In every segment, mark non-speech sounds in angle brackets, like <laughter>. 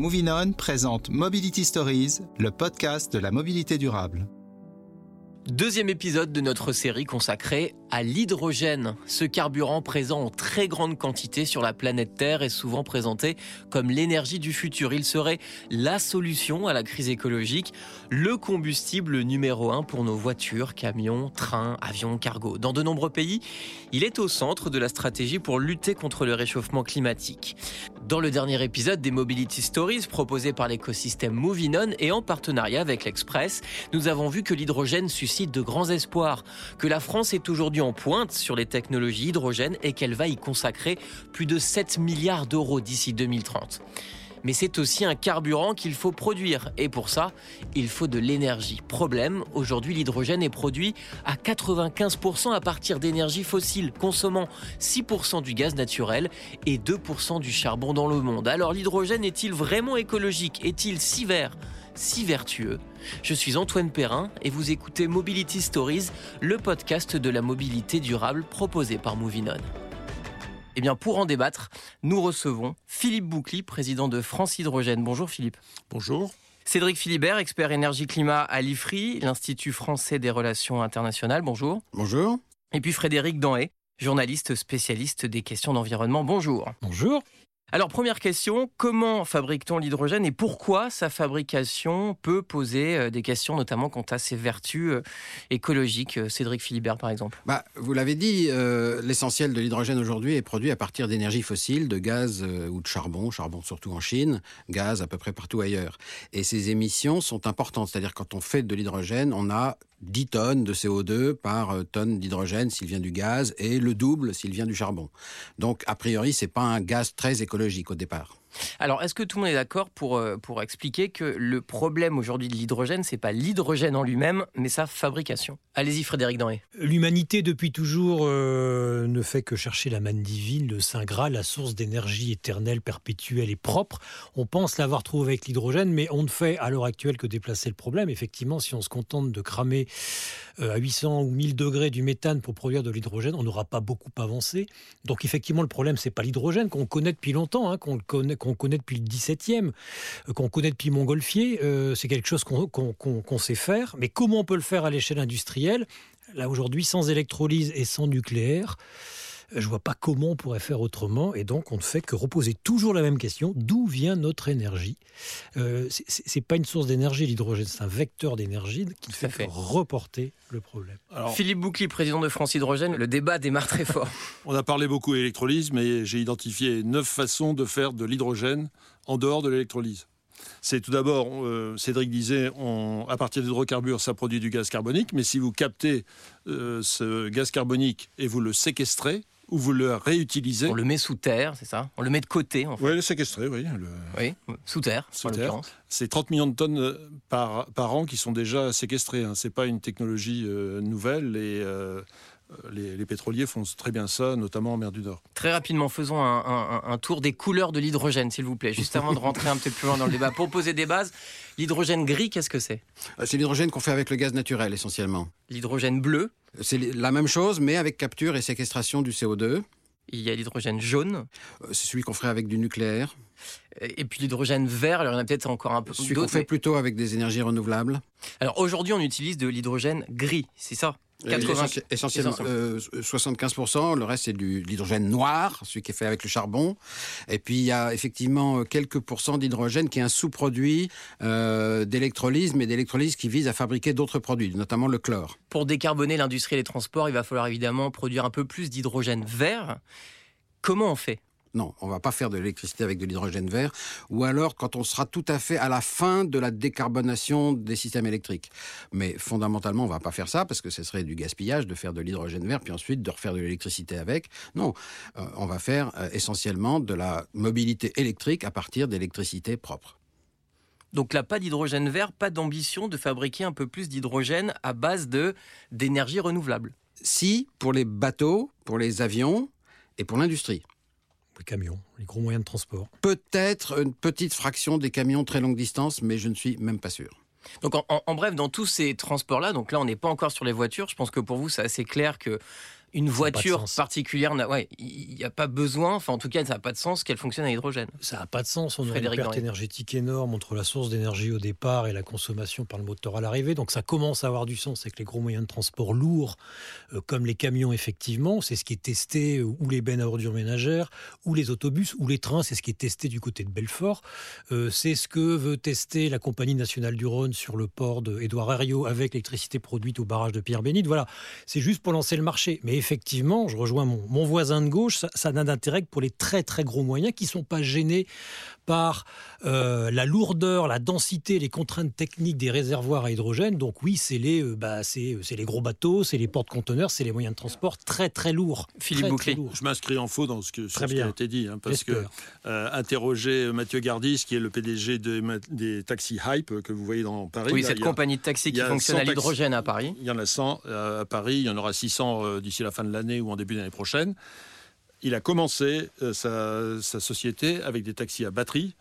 Moving On présente Mobility Stories, le podcast de la mobilité durable. Deuxième épisode de notre série consacrée à l'hydrogène. Ce carburant présent en très grande quantité sur la planète Terre est souvent présenté comme l'énergie du futur. Il serait la solution à la crise écologique, le combustible numéro un pour nos voitures, camions, trains, avions, cargos. Dans de nombreux pays, il est au centre de la stratégie pour lutter contre le réchauffement climatique. Dans le dernier épisode des Mobility Stories proposé par l'écosystème Movinon et en partenariat avec l'Express, nous avons vu que l'hydrogène suscite de grands espoirs, que la France est aujourd'hui en pointe sur les technologies hydrogènes et qu'elle va y consacrer plus de 7 milliards d'euros d'ici 2030 mais c'est aussi un carburant qu'il faut produire. Et pour ça, il faut de l'énergie. Problème, aujourd'hui l'hydrogène est produit à 95% à partir d'énergie fossile, consommant 6% du gaz naturel et 2% du charbon dans le monde. Alors l'hydrogène est-il vraiment écologique? Est-il si vert si vertueux? Je suis Antoine Perrin et vous écoutez Mobility Stories, le podcast de la mobilité durable proposé par Movinon. Eh bien, pour en débattre, nous recevons Philippe Boucli, président de France Hydrogène. Bonjour Philippe. Bonjour. Cédric Philibert, expert énergie-climat à l'IFRI, l'Institut français des relations internationales. Bonjour. Bonjour. Et puis Frédéric Danhé, journaliste spécialiste des questions d'environnement. Bonjour. Bonjour. Alors première question, comment fabrique-t-on l'hydrogène et pourquoi sa fabrication peut poser euh, des questions notamment quant à ses vertus euh, écologiques euh, Cédric Philibert par exemple? Bah, vous l'avez dit, l'essentiel de l'hydrogène aujourd'hui est produit à partir d'énergie fossile, de gaz ou de charbon, charbon surtout en Chine, gaz à peu près partout ailleurs. Et ces émissions sont importantes, c'est-à-dire quand on fait de l'hydrogène, on a 10 tonnes de CO2 par tonne d'hydrogène s'il vient du gaz et le double s'il vient du charbon. Donc, a priori, c'est pas un gaz très écologique au départ. Alors, est-ce que tout le monde est d'accord pour, euh, pour expliquer que le problème aujourd'hui de l'hydrogène, c'est pas l'hydrogène en lui-même, mais sa fabrication? Allez-y, Frédéric Danhé. L'humanité, depuis toujours, euh, ne fait que chercher la manne divine, le Saint Graal, la source d'énergie éternelle, perpétuelle et propre. On pense l'avoir trouvé avec l'hydrogène, mais on ne fait à l'heure actuelle que déplacer le problème. Effectivement, si on se contente de cramer euh, à 800 ou 1000 degrés du méthane pour produire de l'hydrogène, on n'aura pas beaucoup avancé. Donc, effectivement, le problème, c'est pas l'hydrogène qu'on connaît depuis longtemps, hein, qu'on connaît qu'on connaît depuis le 17e, euh, qu'on connaît depuis Montgolfier, euh, c'est quelque chose qu'on sait faire. Mais comment on peut le faire à l'échelle industrielle? Là, aujourd'hui, sans électrolyse et sans nucléaire, je vois pas comment on pourrait faire autrement. Et donc, on ne fait que reposer toujours la même question d'où vient notre énergie euh, C'est pas une source d'énergie, l'hydrogène, c'est un vecteur d'énergie qui fait, fait, reporter le problème. Philippe Boucli, président de France Hydrogène, le débat démarre très fort. <laughs> on a parlé beaucoup d'électrolyse, mais j'ai identifié neuf façons de faire de l'hydrogène en dehors de l'électrolyse. C'est tout d'abord, euh, Cédric disait, à partir d'hydrocarbures, ça produit du gaz carbonique, mais si vous captez euh, ce gaz carbonique et vous le séquestrez, ou vous le réutilisez. On le met sous terre, c'est ça On le met de côté, en fait. Oui, le séquestrer, oui. Oui, sous terre, sous terre. C'est 30 millions de tonnes euh, par, par an qui sont déjà séquestrées. Hein. Ce n'est pas une technologie euh, nouvelle et euh, les, pétroliers font très bien ça, notamment en mer du Nord. Très rapidement, faisons un, tour des couleurs de l'hydrogène, s'il vous plaît, juste avant de rentrer un petit peu plus loin dans le débat. Pour poser des bases, l'hydrogène gris, qu'est-ce que c'est? C'est l'hydrogène qu'on fait avec le gaz naturel, essentiellement. L'hydrogène bleu? C'est la même chose, mais avec capture et séquestration du CO2. Il y a l'hydrogène jaune? Euh, c'est celui qu'on ferait avec du nucléaire. Et puis l'hydrogène vert, alors il y en a peut-être encore un peu Celui qu'on fait plutôt avec des énergies renouvelables. Alors aujourd'hui, on utilise de l'hydrogène gris, c'est ça? Essentiellement 75%, euh, le reste c'est de l'hydrogène noir, celui qui est fait avec le charbon. Et puis il y a effectivement quelques pourcents d'hydrogène qui est un sous-produit euh, d'électrolyse, mais d'électrolyse qui vise à fabriquer d'autres produits, notamment le chlore. Pour décarboner l'industrie et les transports, il va falloir évidemment produire un peu plus d'hydrogène vert. Comment on fait? Non, on va pas faire de l'électricité avec de l'hydrogène vert, ou alors quand on sera tout à fait à la fin de la décarbonation des systèmes électriques. Mais fondamentalement, on va pas faire ça parce que ce serait du gaspillage de faire de l'hydrogène vert puis ensuite de refaire de l'électricité avec. Non, euh, on va faire euh, essentiellement de la mobilité électrique à partir d'électricité propre. Donc là, pas d'hydrogène vert, pas d'ambition de fabriquer un peu plus d'hydrogène à base de d'énergie renouvelable. Si, pour les bateaux, pour les avions et pour l'industrie les camions, les gros moyens de transport. Peut-être une petite fraction des camions très longue distance, mais je ne suis même pas sûr. Donc en, bref, dans tous ces transports-là, donc là on n'est pas encore sur les voitures, je pense que pour vous c'est assez clair que une voiture particulière, ouais, il n'y a pas besoin, enfin en tout cas ça n'a pas de sens qu'elle fonctionne à l'hydrogène. Ça n'a pas de sens, on a une perte énergétique énorme entre la source d'énergie au départ et la consommation par le moteur à l'arrivée, donc ça commence à avoir du sens avec les gros moyens de transport lourds, euh, comme les camions effectivement, c'est ce qui est testé, ou les bennes à ordures ménagères, ou les autobus, ou les trains, c'est ce qui est testé du côté de Belfort, euh, c'est ce que veut tester la Compagnie nationale du Rhône sur le port d'Édouard Herriot avec l'électricité produite au barrage de Pierre-Bénite, voilà, c'est juste pour lancer le marché, mais effectivement, je rejoins mon, voisin de gauche, ça, n'a d'intérêt que pour les très très gros moyens qui ne sont pas gênés par euh, la lourdeur, la densité, les contraintes techniques des réservoirs à hydrogène. Donc oui, c'est les, euh, bah, c'est, les gros bateaux, c'est les porte-conteneurs, c'est les moyens de transport très très lourds. Philippe Bouclé. Je m'inscris en faux dans ce, que, ce qui a été dit, hein, parce que euh, interroger Mathieu Gardis, qui est le PDG des taxis Hype que vous voyez dans Paris. Oui, cette compagnie de taxis qui fonctionne à l'hydrogène à Paris. Il y en a 100 à Paris, il y en aura 600 d'ici la fin de l'année ou en début d'année prochaine. Il a commencé sa, sa société avec des taxis à batterie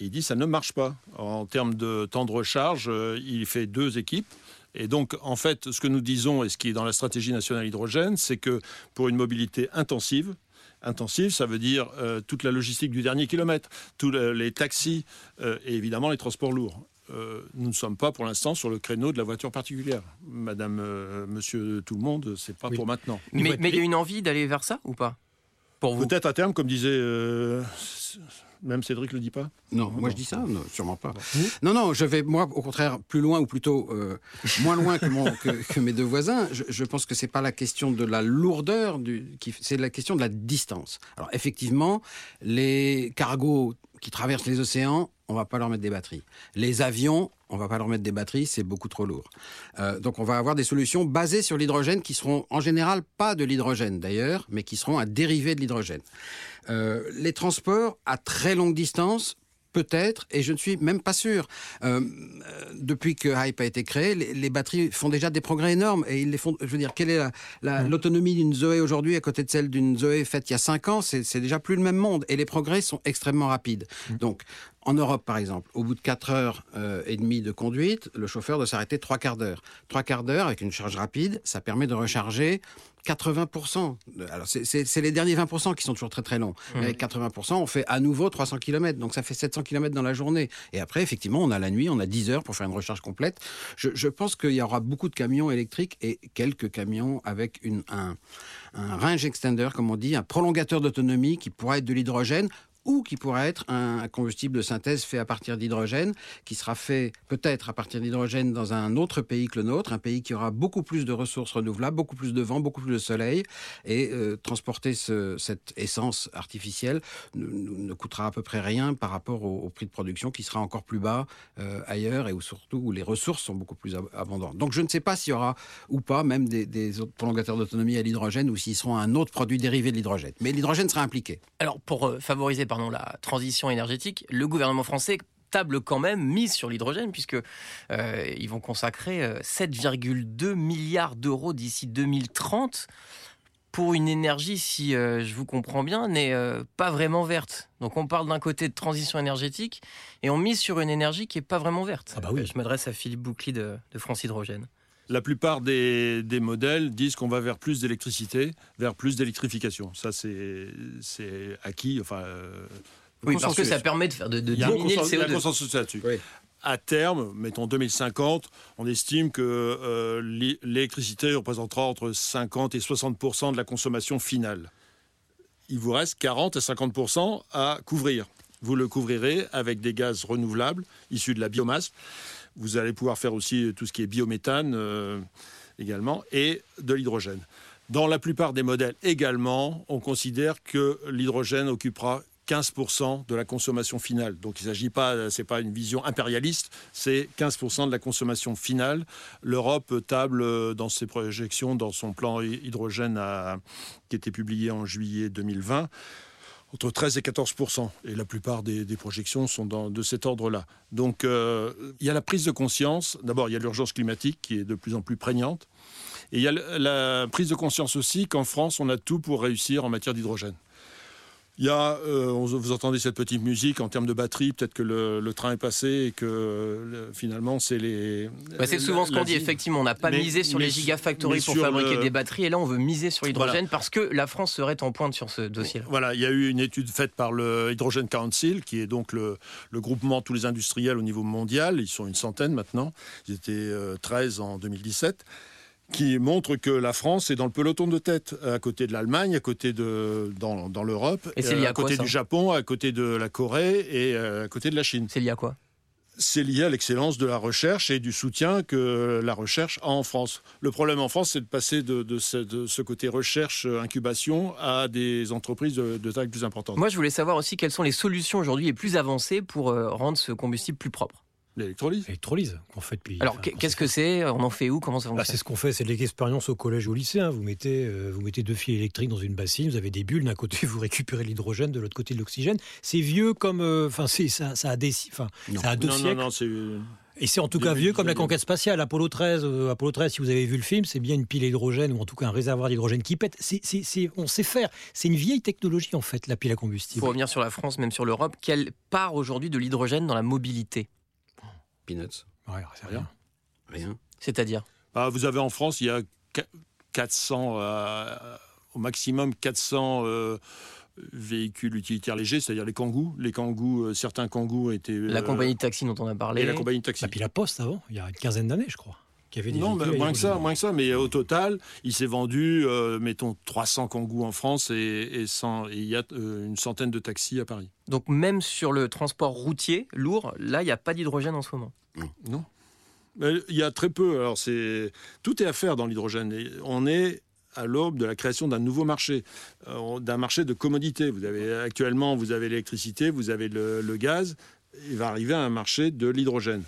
il dit ça ne marche pas. En termes de temps de recharge, euh, il fait deux équipes. Et donc, en fait, ce que nous disons et ce qui est dans la stratégie nationale hydrogène, c'est que pour une mobilité intensive, intensive, ça veut dire euh, toute la logistique du dernier kilomètre, tous les taxis euh, et évidemment les transports lourds. nous ne sommes pas pour l'instant sur le créneau de la voiture particulière. Madame, monsieur, tout le monde, c'est pas pour maintenant. Mais, mais il y a une envie d'aller vers ça ou pas? Pour vous Peut-être à terme, comme disait même Cédric le dit pas Non, moi je dis ça, non, sûrement pas. Non, non, je vais, moi, au contraire, plus loin ou plutôt euh, moins loin que, mes deux voisins. Je, pense que c'est pas la question de la lourdeur, c'est la question de la distance. Alors, effectivement, les cargos traversent les océans, on va pas leur mettre des batteries. Les avions, on va pas leur mettre des batteries, c'est beaucoup trop lourd. Euh, donc on va avoir des solutions basées sur l'hydrogène qui seront en général pas de l'hydrogène d'ailleurs, mais qui seront un dérivé de l'hydrogène. Euh, les transports à très longue distance, peut-être, et je ne suis même pas sûr. Euh, depuis que Hype a été créé, les, batteries font déjà des progrès énormes et ils les font. Je veux dire, quelle est l'autonomie d'une Zoé aujourd'hui à côté de celle d'une Zoé faite il y a 5 ans C'est déjà plus le même monde et les progrès sont extrêmement rapides. Mmh. Donc, en Europe, par exemple, au bout de 4 heures euh, et demie de conduite, le chauffeur doit s'arrêter 3 quarts d'heure. 3 quarts d'heure avec une charge rapide, ça permet de recharger 80%. Alors, c'est les derniers 20% qui sont toujours très très longs. Mmh. avec 80%, on fait à nouveau 300 km. Donc, ça fait 700 km dans la journée. Et après, effectivement, on a la nuit, on a 10 heures pour faire une recharge complète. Je, pense qu'il y aura beaucoup de camions électriques et quelques camions avec une, un, un range extender, comme on dit, un prolongateur d'autonomie qui pourra être de l'hydrogène ou qui pourrait être un combustible de synthèse fait à partir d'hydrogène, qui sera fait peut-être à partir d'hydrogène dans un autre pays que le nôtre, un pays qui aura beaucoup plus de ressources renouvelables, beaucoup plus de vent, beaucoup plus de soleil, et euh, transporter cette essence artificielle ne, coûtera à peu près rien par rapport au, prix de production qui sera encore plus bas euh, ailleurs et où surtout où les ressources sont beaucoup plus abondantes. Donc je ne sais pas s'il y aura ou pas même des, prolongateurs d'autonomie à l'hydrogène ou s'ils seront un autre produit dérivé de l'hydrogène. Mais l'hydrogène sera impliqué. Alors pour euh, favoriser par la transition énergétique, le gouvernement français table quand même mise sur l'hydrogène puisque euh, ils vont consacrer 7,2 euh, milliards d'euros d'ici 2030 pour une énergie, si euh, je vous comprends bien, n'est pas vraiment verte. Donc on parle d'un côté de transition énergétique et on mise sur une énergie qui n'est pas vraiment verte. Ah bah oui. Je m'adresse à Philippe Boucli de, de France Hydrogène. La plupart des, modèles disent qu'on va vers plus d'électricité, vers plus d'électrification. Ça, c'est acquis. Enfin, euh, oui, parce que ça permet de faire de, diminuer le CO2. Il y a un consensus là-dessus. À terme, mettons 2050, on estime que euh, l'électricité représentera entre 50 et 60% de la consommation finale. Il vous reste 40 à 50% à couvrir. Vous le couvrirez avec des gaz renouvelables issus de la biomasse. Vous allez pouvoir faire aussi tout ce qui est biométhane euh, également et de l'hydrogène. Dans la plupart des modèles également, on considère que l'hydrogène occupera 15% de la consommation finale. Donc il ne s'agit pas, c'est pas une vision impérialiste, c'est 15% de la consommation finale. L'Europe table euh, dans ses projections, dans son plan hydrogène qui a été publié en juillet 2020, entre 13 et 14% Et la plupart des, projections sont de cet ordre-là. Donc euh, il y a la prise de conscience. D'abord, il y a l'urgence climatique qui est de plus en plus prégnante. Et il y a la prise de conscience aussi qu'en France, on a tout pour réussir en matière d'hydrogène. Il y a, euh, vous entendez cette petite musique en termes de batterie, peut-être que le, le train est passé et que euh, le- finalement c'est les. Bah, c'est souvent ce qu'on dit, effectivement. On n'a pas Mais- misé sur les gigafactories pour fabriquer le- des batteries, et là on veut miser sur l'hydrogène Voilà. parce que la France serait en pointe sur ce dossier-là. Voilà, il y a eu une étude faite par le Hydrogen Council, qui est donc le, le groupement de tous les industriels au niveau mondial. Ils sont une centaine maintenant. Ils étaient euh, 13 en 2017 qui montre que la France est dans le peloton de tête, à côté de l'Allemagne, à côté de dans, dans l'Europe, lié à à côté ça du Japon, à côté de la Corée et euh, à côté de la Chine. C'est lié à quoi? C'est lié à l'excellence de la recherche et du soutien que la recherche a en France. Le problème en France, c'est de passer de, de ce, de ce côté recherche, euh, incubation, à des entreprises de, de taille plus importante. Moi, je voulais savoir aussi quelles sont les solutions aujourd'hui les plus avancées pour euh, rendre ce combustible plus propre. L'électrolyse. Électrolyse qu'on fait depuis. Alors, enfin, qu'est-ce que c'est On en fait où Comment ça Bah, fonctionne c'est ce qu'on fait, c'est de l'expérience au collège ou au lycée. hein. Vous, mettez, euh, vous mettez deux fils électriques dans une bassine, vous avez des bulles, d'un côté <laughs> vous récupérez l'hydrogène, de l'autre côté de l'oxygène. C'est vieux comme. euh, Enfin, c'est ça, ça a des. Enfin, Non. ça a deux non, non, siècles. non, c'est. Et c'est en tout cas vieux comme la conquête spatiale. Apollo 13, euh, Apollo 13, si vous avez vu le film, c'est bien une pile à hydrogène ou en tout cas un réservoir d'hydrogène qui pète. C'est, c'est- c'est- on sait faire. C'est une vieille technologie en fait, la pile à combustible. Pour revenir sur la France, même sur l'Europe, quelle part aujourd'hui de l'hydrogène dans la mobilité? Peanuts, Ouais, c'est rien. rien. C'est-à-dire Bah, vous avez en France, il y a qu- 400, euh, au maximum 400 euh, véhicules utilitaires légers, c'est-à-dire les kangous. Les kangous, euh, certains kangous étaient. La euh, compagnie de taxi dont on a parlé. Et la compagnie de taxi. La pile à poste avant, il y a une quinzaine d'années, je crois. Qui avait des Non, à moins que ça, moins que ça. Mais au total, il s'est vendu, euh, mettons, 300 kangous en France et, et, 100 et il y a euh, une centaine de taxis à Paris. Donc même sur le transport routier lourd, là, il n'y a pas d'hydrogène en ce moment. Non. Mais il y a très peu. Alors, c'est tout est à faire dans l'hydrogène. Et On est à l'aube de la création d'un nouveau marché, euh, d'un marché de commodité. Vous avez actuellement, vous avez l'électricité, vous avez le, le gaz. Il va arriver un marché de l'hydrogène.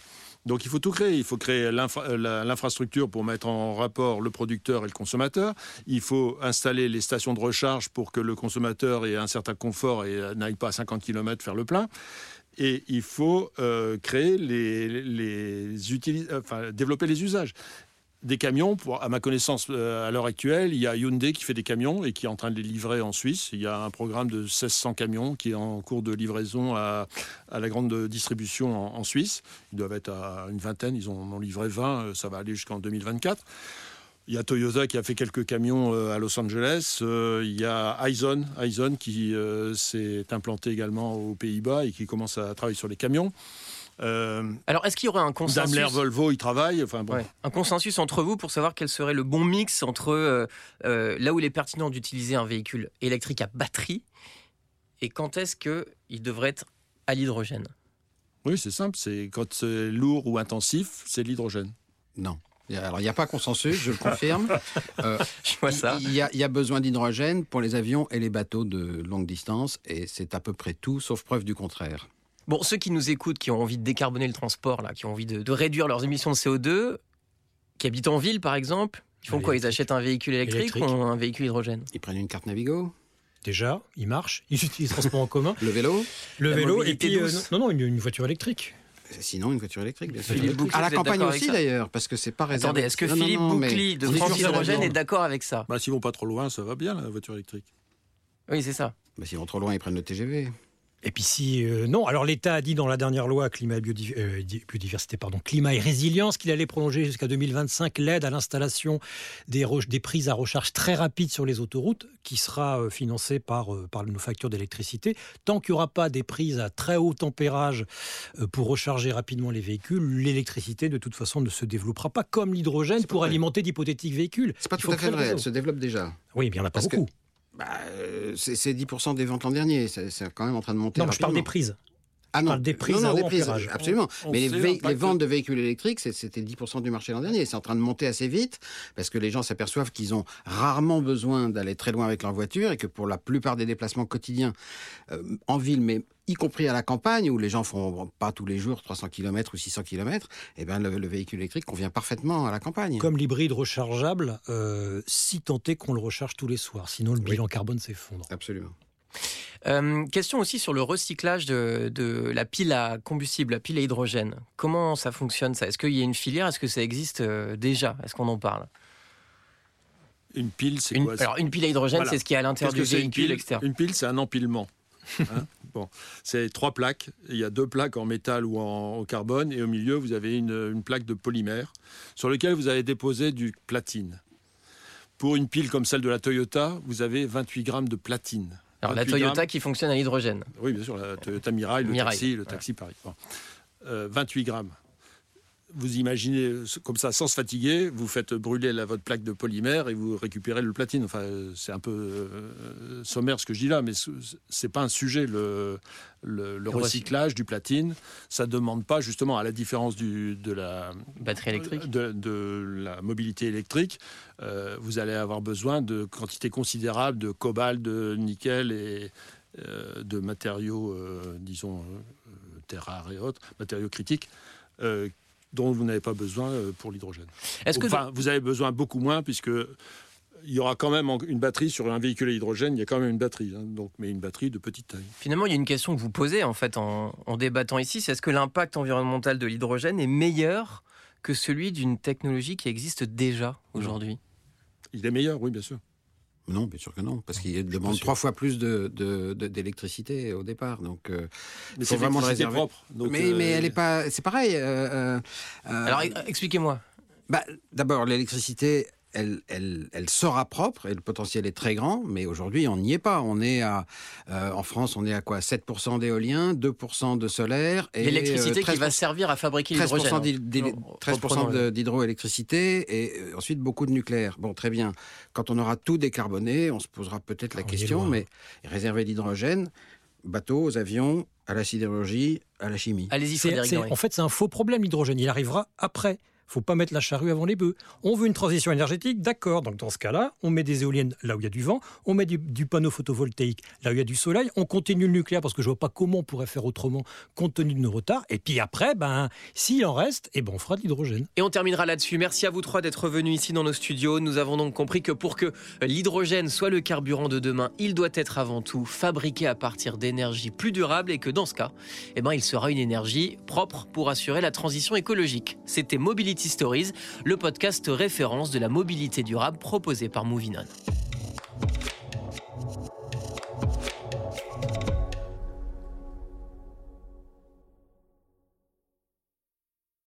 Donc il faut tout créer. Il faut créer euh, l'infrastructure pour mettre en rapport le producteur et le consommateur. Il faut installer les stations de recharge pour que le consommateur ait un certain confort et euh, n'aille pas à 50 km faire le plein. Et il faut euh, créer les, développer les usages. Des camions, à ma connaissance, euh, à l'heure actuelle, il y a Hyundai qui fait des camions et qui est en train de les livrer en Suisse. Il y a un programme de 1600 camions qui est en cours de livraison à, la grande distribution en, Suisse. Ils doivent être à une vingtaine, ils en ont livré 20, euh, ça va aller jusqu'en 2024. Il y a Toyota qui a fait quelques camions euh, à Los Angeles. Il y a Aizen qui s'est implanté également aux Pays-Bas et qui commence à travailler sur les camions. Euh, Alors, est-ce qu'il y aurait un consensus Daimler, Volvo, ils travaillent. Enfin, bon. Ouais. Un consensus entre vous pour savoir quel serait le bon mix entre euh, euh, là où il est pertinent d'utiliser un véhicule électrique à batterie et quand est-ce qu'il devrait être à l'hydrogène? Oui, c'est simple. C'est quand c'est lourd ou intensif, c'est l'hydrogène. Non. Alors, il n'y a pas consensus, je le confirme. <laughs> Euh, Je vois ça. Il y, a, il y a besoin d'hydrogène pour les avions et les bateaux de longue distance, et c'est à peu près tout, sauf preuve du contraire. Bon, ceux qui nous écoutent, qui ont envie de décarboner le transport, là, qui ont envie de, de réduire leurs émissions de CO2, qui habitent en ville par exemple, ils font quoi? Ils achètent un véhicule électrique, Électrique. ou un véhicule hydrogène? Ils prennent une carte Navigo, Déjà, il marche, il utilise le transport en commun, <laughs> le vélo, le La vélo, et puis euh, non, non, une, une voiture électrique. sinon une voiture électrique, bien sûr. Philippe Bouclé, à la campagne aussi d'ailleurs, parce que c'est pas réservé. Attendez, est-ce que Non, Philippe non, Boucli de France Hydrogène est d'accord avec ça? Bah, S'ils vont pas trop loin, ça va bien, la voiture électrique. Oui, c'est ça. Bah, S'ils vont trop loin, ils prennent le TGV. Et puis si euh, non, alors l'État a dit dans la dernière loi climat et euh, di- biodiversité, pardon, climat et résilience qu'il allait prolonger jusqu'à 2025 l'aide à l'installation des, prises à recharge très rapides sur les autoroutes, qui sera euh, financée par, par nos factures d'électricité. Tant qu'il n'y aura pas des prises à très haut tempérage pour recharger rapidement les véhicules, l'électricité de toute façon ne se développera pas comme l'hydrogène pour vrai. alimenter d'hypothétiques véhicules. C'est pas Il tout à fait vrai, elle se développe déjà. Oui, mais il n'y en a pas Parce que- beaucoup. Bah, euh, c'est c'est 10% des ventes l'an dernier, c'est quand même en train de monter Non, je parle des prises. Ah non, des prises non, non, des prises, absolument. On Mais les, ventes de véhicules électriques, c'est- c'était 10% du marché l'an dernier. C'est en train de monter assez vite parce que les gens s'aperçoivent qu'ils ont rarement besoin d'aller très loin avec leur voiture et que pour la plupart des déplacements quotidiens euh, en ville, mais y compris à la campagne où les gens font pas tous les jours 300 km ou 600 km, eh ben le, le véhicule électrique convient parfaitement à la campagne. Comme l'hybride rechargeable, euh, si tant est qu'on le recharge tous les soirs. Sinon, le Oui. bilan carbone s'effondre. Absolument. Euh, question aussi sur le recyclage de, de la pile à combustible, la pile à hydrogène. Comment ça fonctionne ça? Est-ce qu'il y a une filière? Est-ce que ça existe euh, déjà? Est-ce qu'on en parle? Une pile, c'est quoi? Alors une pile à hydrogène, Voilà. c'est ce qui est à l'intérieur du c'est une véhicule, pile? etc. Une pile, c'est un empilement. <laughs> Hein bon, c'est trois plaques. Il y a deux plaques en métal ou en, carbone, et au milieu, vous avez une, une plaque de polymère sur laquelle vous avez déposé du platine. Pour une pile comme celle de la Toyota, vous avez 28 grammes de platine. Alors la 28 Toyota grammes. qui fonctionne à l'hydrogène. Oui, bien sûr, la Toyota Mirai, le Mirai, taxi, le taxi Paris. Bon. Euh, 28 grammes. Vous imaginez comme ça, sans se fatiguer, vous faites brûler la, votre plaque de polymère et vous récupérez le platine. Enfin, euh, c'est un peu euh, sommaire ce que je dis là, mais ce- c'est pas un sujet. Le, le, le Le recyclage du platine, ça demande pas justement, à la différence du, de la Batterie électrique. de, de la mobilité électrique, euh, vous allez avoir besoin de quantités considérables de cobalt, de nickel et euh, de matériaux, disons, terres rares et autres, matériaux critiques, dont vous n'avez pas besoin euh, pour l'hydrogène. Est-ce que Enfin, vous avez besoin beaucoup moins, puisque il y aura quand même une batterie sur un véhicule à hydrogène, il y a quand même une batterie, hein, donc, mais une batterie de petite taille. finalement il y a une question que vous posez en fait en, en débattant ici, c'est est-ce que l'impact environnemental de l'hydrogène est meilleur que celui d'une technologie qui existe déjà aujourd'hui? Il est meilleur, oui, bien sûr. Non, bien sûr que non, parce qu'il demande sûr. trois fois plus de- de- de- d'électricité au départ. Donc, euh, Mais c'est vraiment réserver. propre. donc, mais, mais euh, elle est pas. C'est pareil. euh, euh, euh, Alors e- expliquez-moi. bah, D'abord, l'électricité, elle, elle, elle sera propre et le potentiel est très grand, mais aujourd'hui, on n'y est pas. On est à, euh, en France, on est à quoi? 7% d'éolien, 2% de solaire. et, L'électricité euh, qui va 13%, servir à fabriquer 13% l'hydrogène. d'hyd- d'hyd- Non, 13% reprenons le- de- d'hydroélectricité et euh, ensuite beaucoup de nucléaire. Bon, très bien. Quand on aura tout décarboné, on se posera peut-être la Ah, on question, mais réserver l'hydrogène, bateaux, avions, à la sidérurgie, à la chimie. Allez-y en fait, c'est un faux problème, l'hydrogène. Il arrivera après. Faut pas mettre la charrue avant les bœufs. On veut une transition énergétique, d'accord. Donc dans ce cas-là, on met des éoliennes là où il y a du vent, on met du, panneau photovoltaïque là où il y a du soleil, on continue le nucléaire parce que je vois pas comment on pourrait faire autrement compte tenu de nos retards. Et puis après, ben, s'il en reste, eh ben, on fera de l'hydrogène. Et on terminera là-dessus. Merci à vous trois d'être venus ici dans nos studios. Nous avons donc compris que pour que l'hydrogène soit le carburant de demain, il doit être avant tout fabriqué à partir d'énergie plus durable et que dans ce cas, eh ben, il sera une énergie propre pour assurer la transition écologique. C'était Mobility le podcast référence de la mobilité durable proposé par Movinon.